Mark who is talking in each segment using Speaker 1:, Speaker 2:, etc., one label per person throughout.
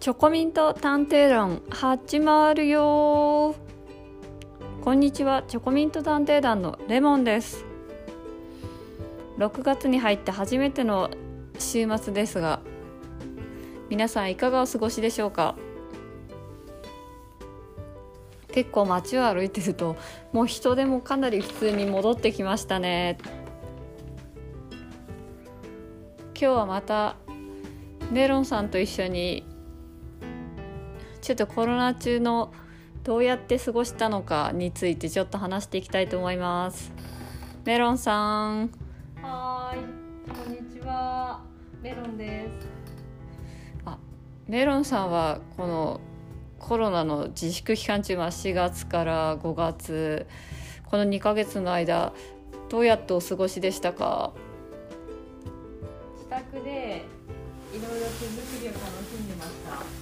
Speaker 1: チョコミント探偵団始まるよ。こんにちは。チョコミント探偵団のレモンです。6月に入って初めての週末ですが皆さんいかがお過ごしでしょうか？結構街を歩いてるともう人でもかなり普通に戻ってきましたね。今日はまたメロンさんと一緒にちょっとコロナ中のどうやって過ごしたのかについてちょっと話していきたいと思います。メロンさん。
Speaker 2: はいこんにちは。メロンです。
Speaker 1: あメロンさんはこのコロナの自粛期間中は4月から5月この2ヶ月の間どうやってお過ごしでしたか？
Speaker 2: 自宅でいろいろ手作りを楽しんでました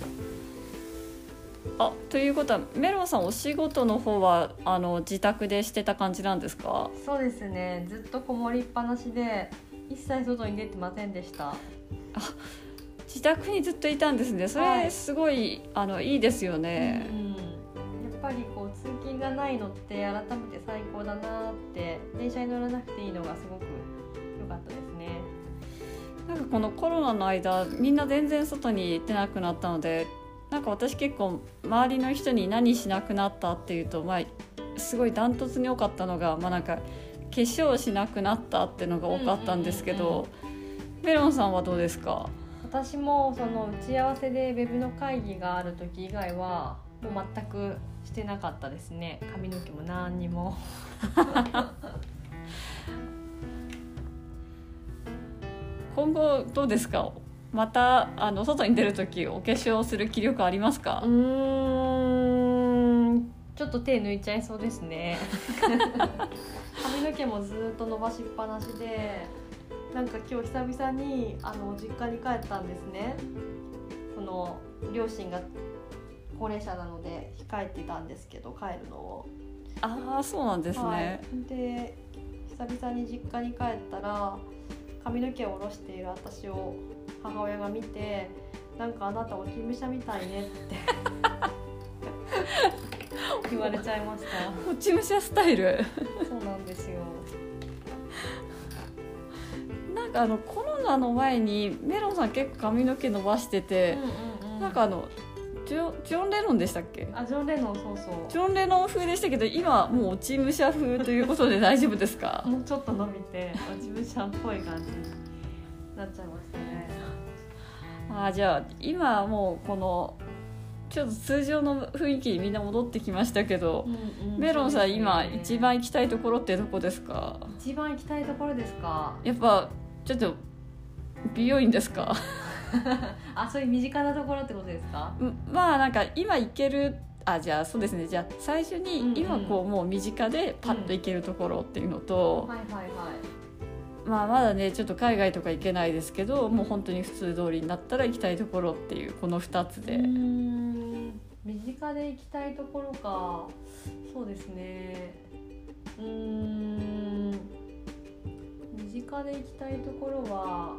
Speaker 1: あということはメロンさんお仕事の方はあの自宅でしてた感じなんですか？
Speaker 2: そうですね。ずっとこもりっぱなしで一切外に出てませんでした。
Speaker 1: 自宅にずっといたんですね。それすごい、あのいいですよね、
Speaker 2: うん、やっぱりこう通勤がないのって改めて最高だなって電車に乗らなくていいのがすごく良かったですね。
Speaker 1: なんかこのコロナの間みんな全然外に出なくなったのでなんか私結構周りの人に何しなくなったっていうと、まあ、すごいダントツに多かったのが、まあ、なんか化粧しなくなったっていうのが多かったんですけど、メロンさんはどうですか？
Speaker 2: 私もその打ち合わせでウェブの会議がある時以外はもう全くしてなかったですね。髪の毛も何にも。
Speaker 1: 今後どうですか？またあの外に出る時お化粧する気力ありますか？
Speaker 2: うーん。ちょっと手抜いちゃいそうですね。髪の毛もずっと伸ばしっぱなしでなんか今日久々にあの実家に帰ったんですね。その両親が高齢者なので控えてたんですけど帰るのを。
Speaker 1: ああそうなんですね、はい。
Speaker 2: で久々に実家に帰ったら髪の毛を下ろしている私を母親が見て「なんかあなた落ち武者みたいね」って。言われちゃいました。
Speaker 1: 落ち武者スタイル。
Speaker 2: そうなんですよ。
Speaker 1: なんかあのコロナの前にメロンさん結構髪の毛伸ばしてて、うんうんうん、なんかあのジョジョン・レノンでしたっけ？
Speaker 2: あジョン・レノンそうそう。
Speaker 1: ジョン・レノン風でしたけど今もう落ち武者風ということで大丈夫ですか？
Speaker 2: もうちょっと伸びて落ち武者っぽい感じになっちゃいましたね
Speaker 1: あじゃあ今もうこのちょっと通常の雰囲気にみんな戻ってきましたけど、うんうん、メロンさん、ね、今一番行きたいところってどこですか？
Speaker 2: 一番行きたいところですか？
Speaker 1: やっぱちょっと美容院ですか？
Speaker 2: あそういう身近なところってことですか？
Speaker 1: まあなんか今行けるあじゃあそうですね。じゃあ最初に今こうもう身近でパッと行けるところっていうのと、
Speaker 2: はいはいはい
Speaker 1: まあまだねちょっと海外とか行けないですけどもう本当に普通通りになったら行きたいところっていうこの2つで。
Speaker 2: 身近で行きたいところか。そうですね。うん。身近で行きたいところは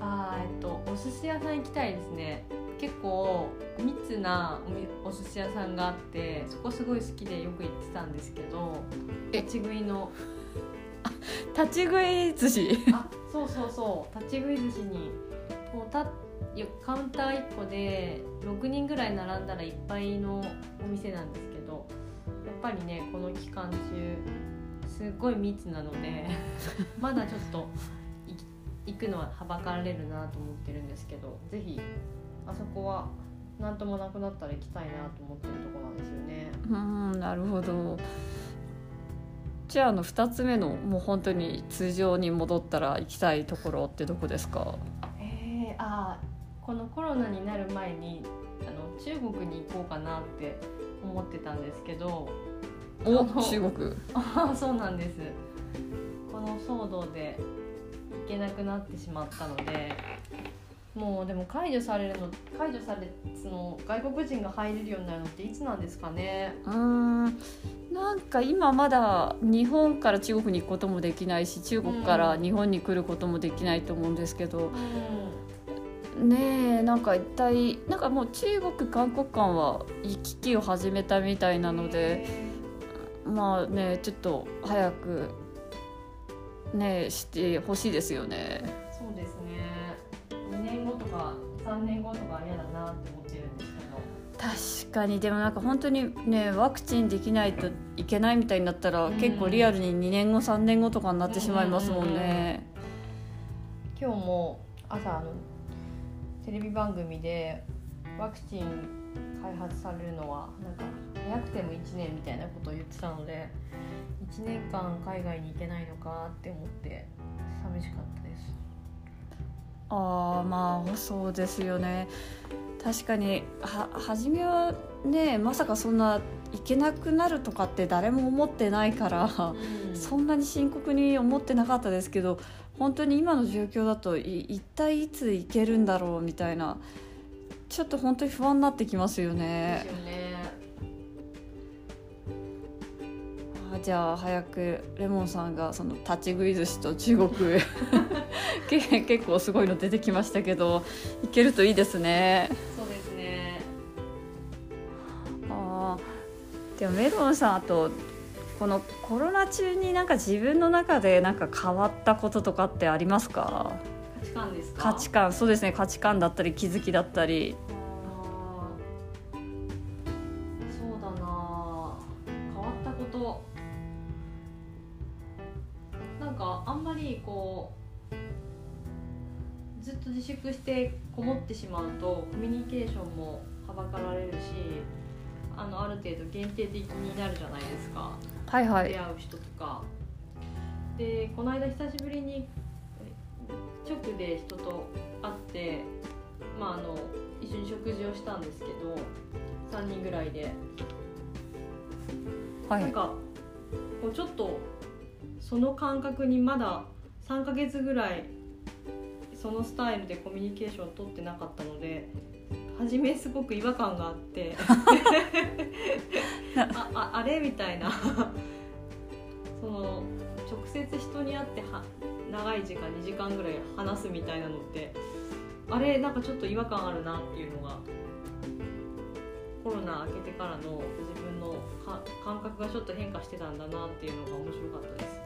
Speaker 2: あえっとお寿司屋さん行きたいですね。結構密なお寿司屋さんがあってそこすごい好きでよく行ってたんですけど立ち食いの。
Speaker 1: 立ち食い寿司？
Speaker 2: あそうそうそう。立ち食い寿司にもうたカウンター1個で6人ぐらい並んだらいっぱいのお店なんですけどやっぱりねこの期間中すっごい密なので まだちょっと行くのははばかられるなと思ってるんですけど是非あそこは何ともなくなったら行きたいなと思ってるとこなんですよね。
Speaker 1: うんなるほど。じゃああの2つ目のもう本当に通常に戻ったら行きたいところってどこですか？
Speaker 2: えー、あこのコロナになる前にあの中国に行こうかなって思ってたんですけど
Speaker 1: お中国？
Speaker 2: あ そうなんです。この騒動で行けなくなってしまったのでもうでも解除されるの解除されその外国人が入れるようになるのっていつなんですかね？
Speaker 1: うんなんか今まだ日本から中国に行くこともできないし中国から日本に来ることもできないと思うんですけど、ねえなんか一体なんかもう中国韓国間は行き来を始めたみたいなのでまあねちょっと早くねしてほしいですよね。
Speaker 2: そうですね2年後とか3年後とか嫌だなって思ってるんですけど。
Speaker 1: 確かにでもなんか本当にねワクチンできないといけないみたいになったら、
Speaker 2: うん。
Speaker 1: 結構リアルに2年後3年後とかになってしまいますもんね。
Speaker 2: 今日も朝あのテレビ番組でワクチン開発されるのはなんか早くても1年みたいなことを言ってたので1年間海外に行けないのかって思って寂しかったです
Speaker 1: ああまあそうですよね。確かには初めはねまさかそんな行けなくなるとかって誰も思ってないから、そんなに深刻に思ってなかったですけど本当に今の状況だとい一体いつ行けるんだろうみたいなちょっと本当に不安になってきますよね。
Speaker 2: よね。
Speaker 1: あじゃあ早くレモンさんがその立ち食い寿司と中国へ。け 結構すごいの出てきましたけど行けるといいですね。
Speaker 2: そうですね。
Speaker 1: あー。でもメロンさんあとこのコロナ中になんか自分の中でなんか変わったこととかってありますか？
Speaker 2: 価値観ですか？
Speaker 1: 価値観そうですね。価値観だったり気づきだったり
Speaker 2: うずっと自粛してこもってしまうとコミュニケーションもはばかられるしあのある程度限定的になるじゃないですか、
Speaker 1: はいはい。
Speaker 2: 出会う人とか。でこの間久しぶりに直で人と会ってまああの一緒に食事をしたんですけど3人ぐらいで、
Speaker 1: はい。
Speaker 2: なんかこうちょっとその感覚にまだ3ヶ月ぐらいそのスタイルでコミュニケーションを取ってなかったので初めすごく違和感があってあああれみたいなその直接人に会っては長い時間2時間ぐらい話すみたいなのってあれなんかちょっと違和感あるなっていうのがコロナ明けてからの自分のか感覚がちょっと変化してたんだなっていうのが面白かったです。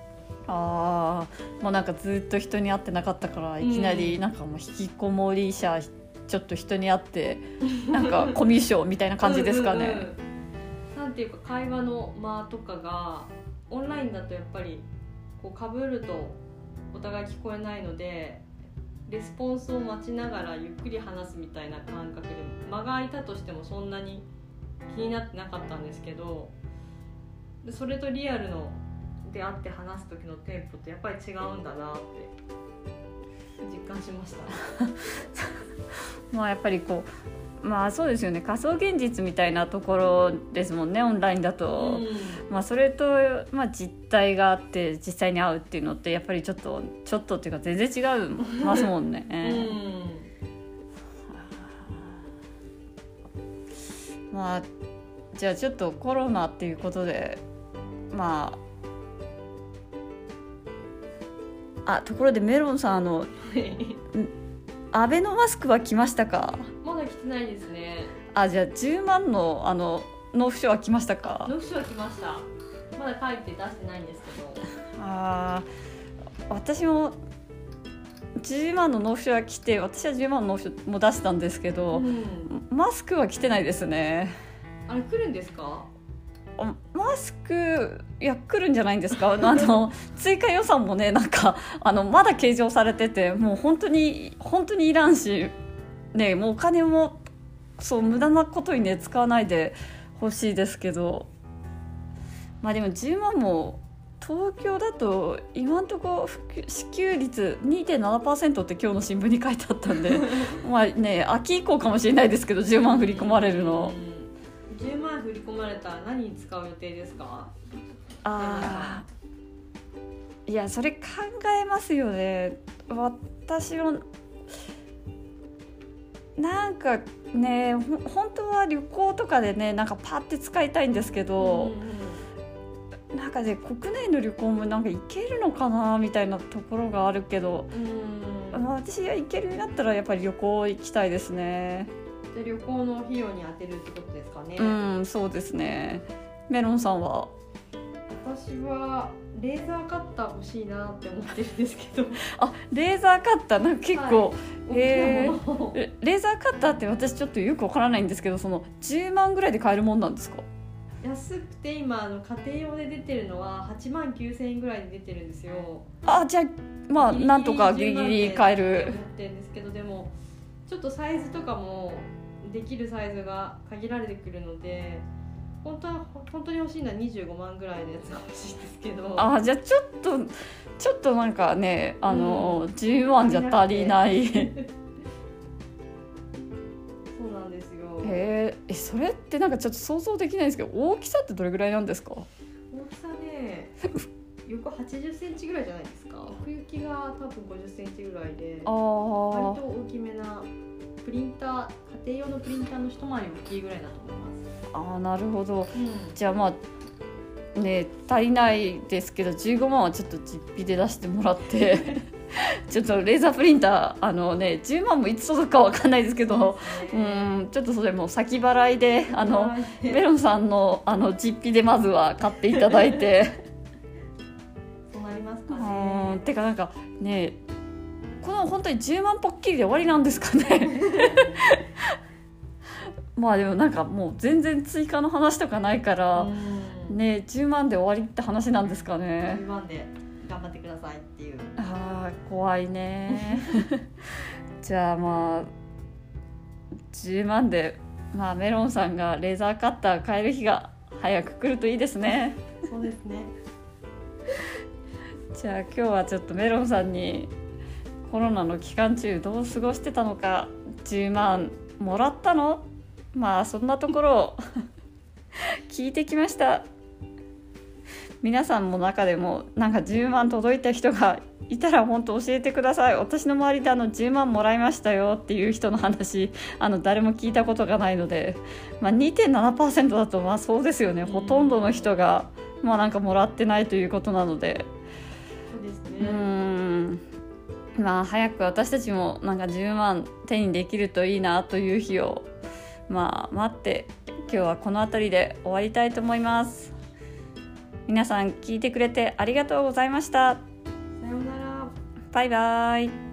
Speaker 1: ああもうなんかずっと人に会ってなかったからいきなりなんかもう引きこもり者ちょっと人に会って なんかコミュ障みたいな感じですかね。
Speaker 2: うんうんうんなんていうか会話の間とかがオンラインだとやっぱりこう被るとお互い聞こえないのでレスポンスを待ちながらゆっくり話すみたいな感覚で間が空いたとしてもそんなに気になってなかったんですけどでそれとリアルので会って話す時のテンポってやっぱり違うんだなって実感しました。
Speaker 1: まあやっぱりこうまあそうですよね仮想現実みたいなところですもんねオンラインだと。まあ、それと、まあ、実態があって実際に会うっていうのってやっぱりちょっとちょっとっていうか全然違いますもんね。まあじゃあちょっとコロナっていうことでまああところでメロンさんあの
Speaker 2: うん
Speaker 1: アベノマスクは来ましたか？
Speaker 2: まだ来てないですね。
Speaker 1: あじゃあ10万のあの納付書は来ましたか？
Speaker 2: 納付書は来ました。まだ書いて出してないんですけど。
Speaker 1: あー私も10万の納付書は来て私は10万の納付書も出したんですけど、
Speaker 2: うん
Speaker 1: マスクは来てないですね
Speaker 2: あれ来るんですか？
Speaker 1: あマスクいや来るんじゃないんですか？あの追加予算もねなんかあのまだ計上されててもう本当に本当にいらんしねもうお金もそう無駄なことにね使わないでほしいですけどまあでも10万も東京だと今のところ支給率2.7%って今日の新聞に書いてあったんで まあね秋以降かもしれないですけど10万振り込まれるの。
Speaker 2: うん。10万振り込まれたら何に使う予定ですか？
Speaker 1: あーいやそれ考えますよね私もなんかねほ本当は旅行とかでねなんかパッて使いたいんですけど、なんかね国内の旅行もなんか行けるのかなみたいなところがあるけど
Speaker 2: うん。
Speaker 1: まあ私が行けるようになったらやっぱり旅行行きたいですね
Speaker 2: じゃあ旅行の費用に充てるってことですかね、
Speaker 1: うんそうですね。メロンさんは？
Speaker 2: 私はレーザーカッター欲しいなって思ってるんですけど。
Speaker 1: あレーザーカッター？なんか結構、へー。
Speaker 2: 大きなものを。
Speaker 1: えレーザーカッターって私ちょっとよくわからないんですけどその10万ぐらいで買えるもんなんですか？
Speaker 2: 安くて今あの家庭用で出てるのは8万9000円ぐらいで出てるんですよ。
Speaker 1: あじゃあまあなんとかギリギリ買え
Speaker 2: 10万
Speaker 1: る
Speaker 2: でって思ってるんですけどでもちょっとサイズとかもできるサイズが限られてくるので本当は本当に欲しいのは25万ぐらいのやつが欲しいんですけど。
Speaker 1: あじゃあちょっとちょっとなんかねあの、10万じゃ足りない。へ
Speaker 2: そうなんですよ。
Speaker 1: ええそれってなんかちょっと想像できないんですけど大きさってどれぐらいなんですか？
Speaker 2: 大きさね横80センチぐらいじゃないですか。奥行きが多分50センチぐらいで
Speaker 1: あ
Speaker 2: 割
Speaker 1: ー
Speaker 2: と大きめなプリンター家庭用のプリンターの一回り大きいぐらいだと思います。
Speaker 1: あーなるほど。
Speaker 2: うん。
Speaker 1: じゃあまあね足りないですけど15万はちょっと実費で出してもらって ちょっとレーザープリンターあのね10万もいつ届くかわかんないですけどう
Speaker 2: ね。
Speaker 1: んちょっとそれも先払いであの
Speaker 2: はい。
Speaker 1: メロンさんのあの実費でまずは買っていただいて。
Speaker 2: そうなりますか
Speaker 1: うん
Speaker 2: ね
Speaker 1: てかなんかねこの本当に10万ポッキリで終わりなんですかね。まあでもなんかもう全然追加の話とかないから、
Speaker 2: うん。
Speaker 1: ね10万で終わりって話なんですかね。
Speaker 2: 10万で頑張ってくださいっていう。
Speaker 1: あー怖いね。じゃあまあ10万で、まあ、メロンさんがレーザーカッター買える日が早く来るといいですね。
Speaker 2: そうですね。
Speaker 1: じゃあ今日はちょっとメロンさんにコロナの期間中どう過ごしてたのか10万もらったの？まあそんなところを 聞いてきました。皆さんも中でもなんか10万届いた人がいたら本当教えてください。私の周りであの10万もらいましたよっていう人の話あの誰も聞いたことがないので、まあ、2.7%だとまあそうですよね。ほとんどの人がまあなんかもらってないということなので。
Speaker 2: そうですね。
Speaker 1: んまあ早く私たちもなんか10万手にできるといいなという日をまあ待って今日はこの辺りで終わりたいと思います。皆さん聞いてくれてありがとうございました。
Speaker 2: さようなら。
Speaker 1: バイバイ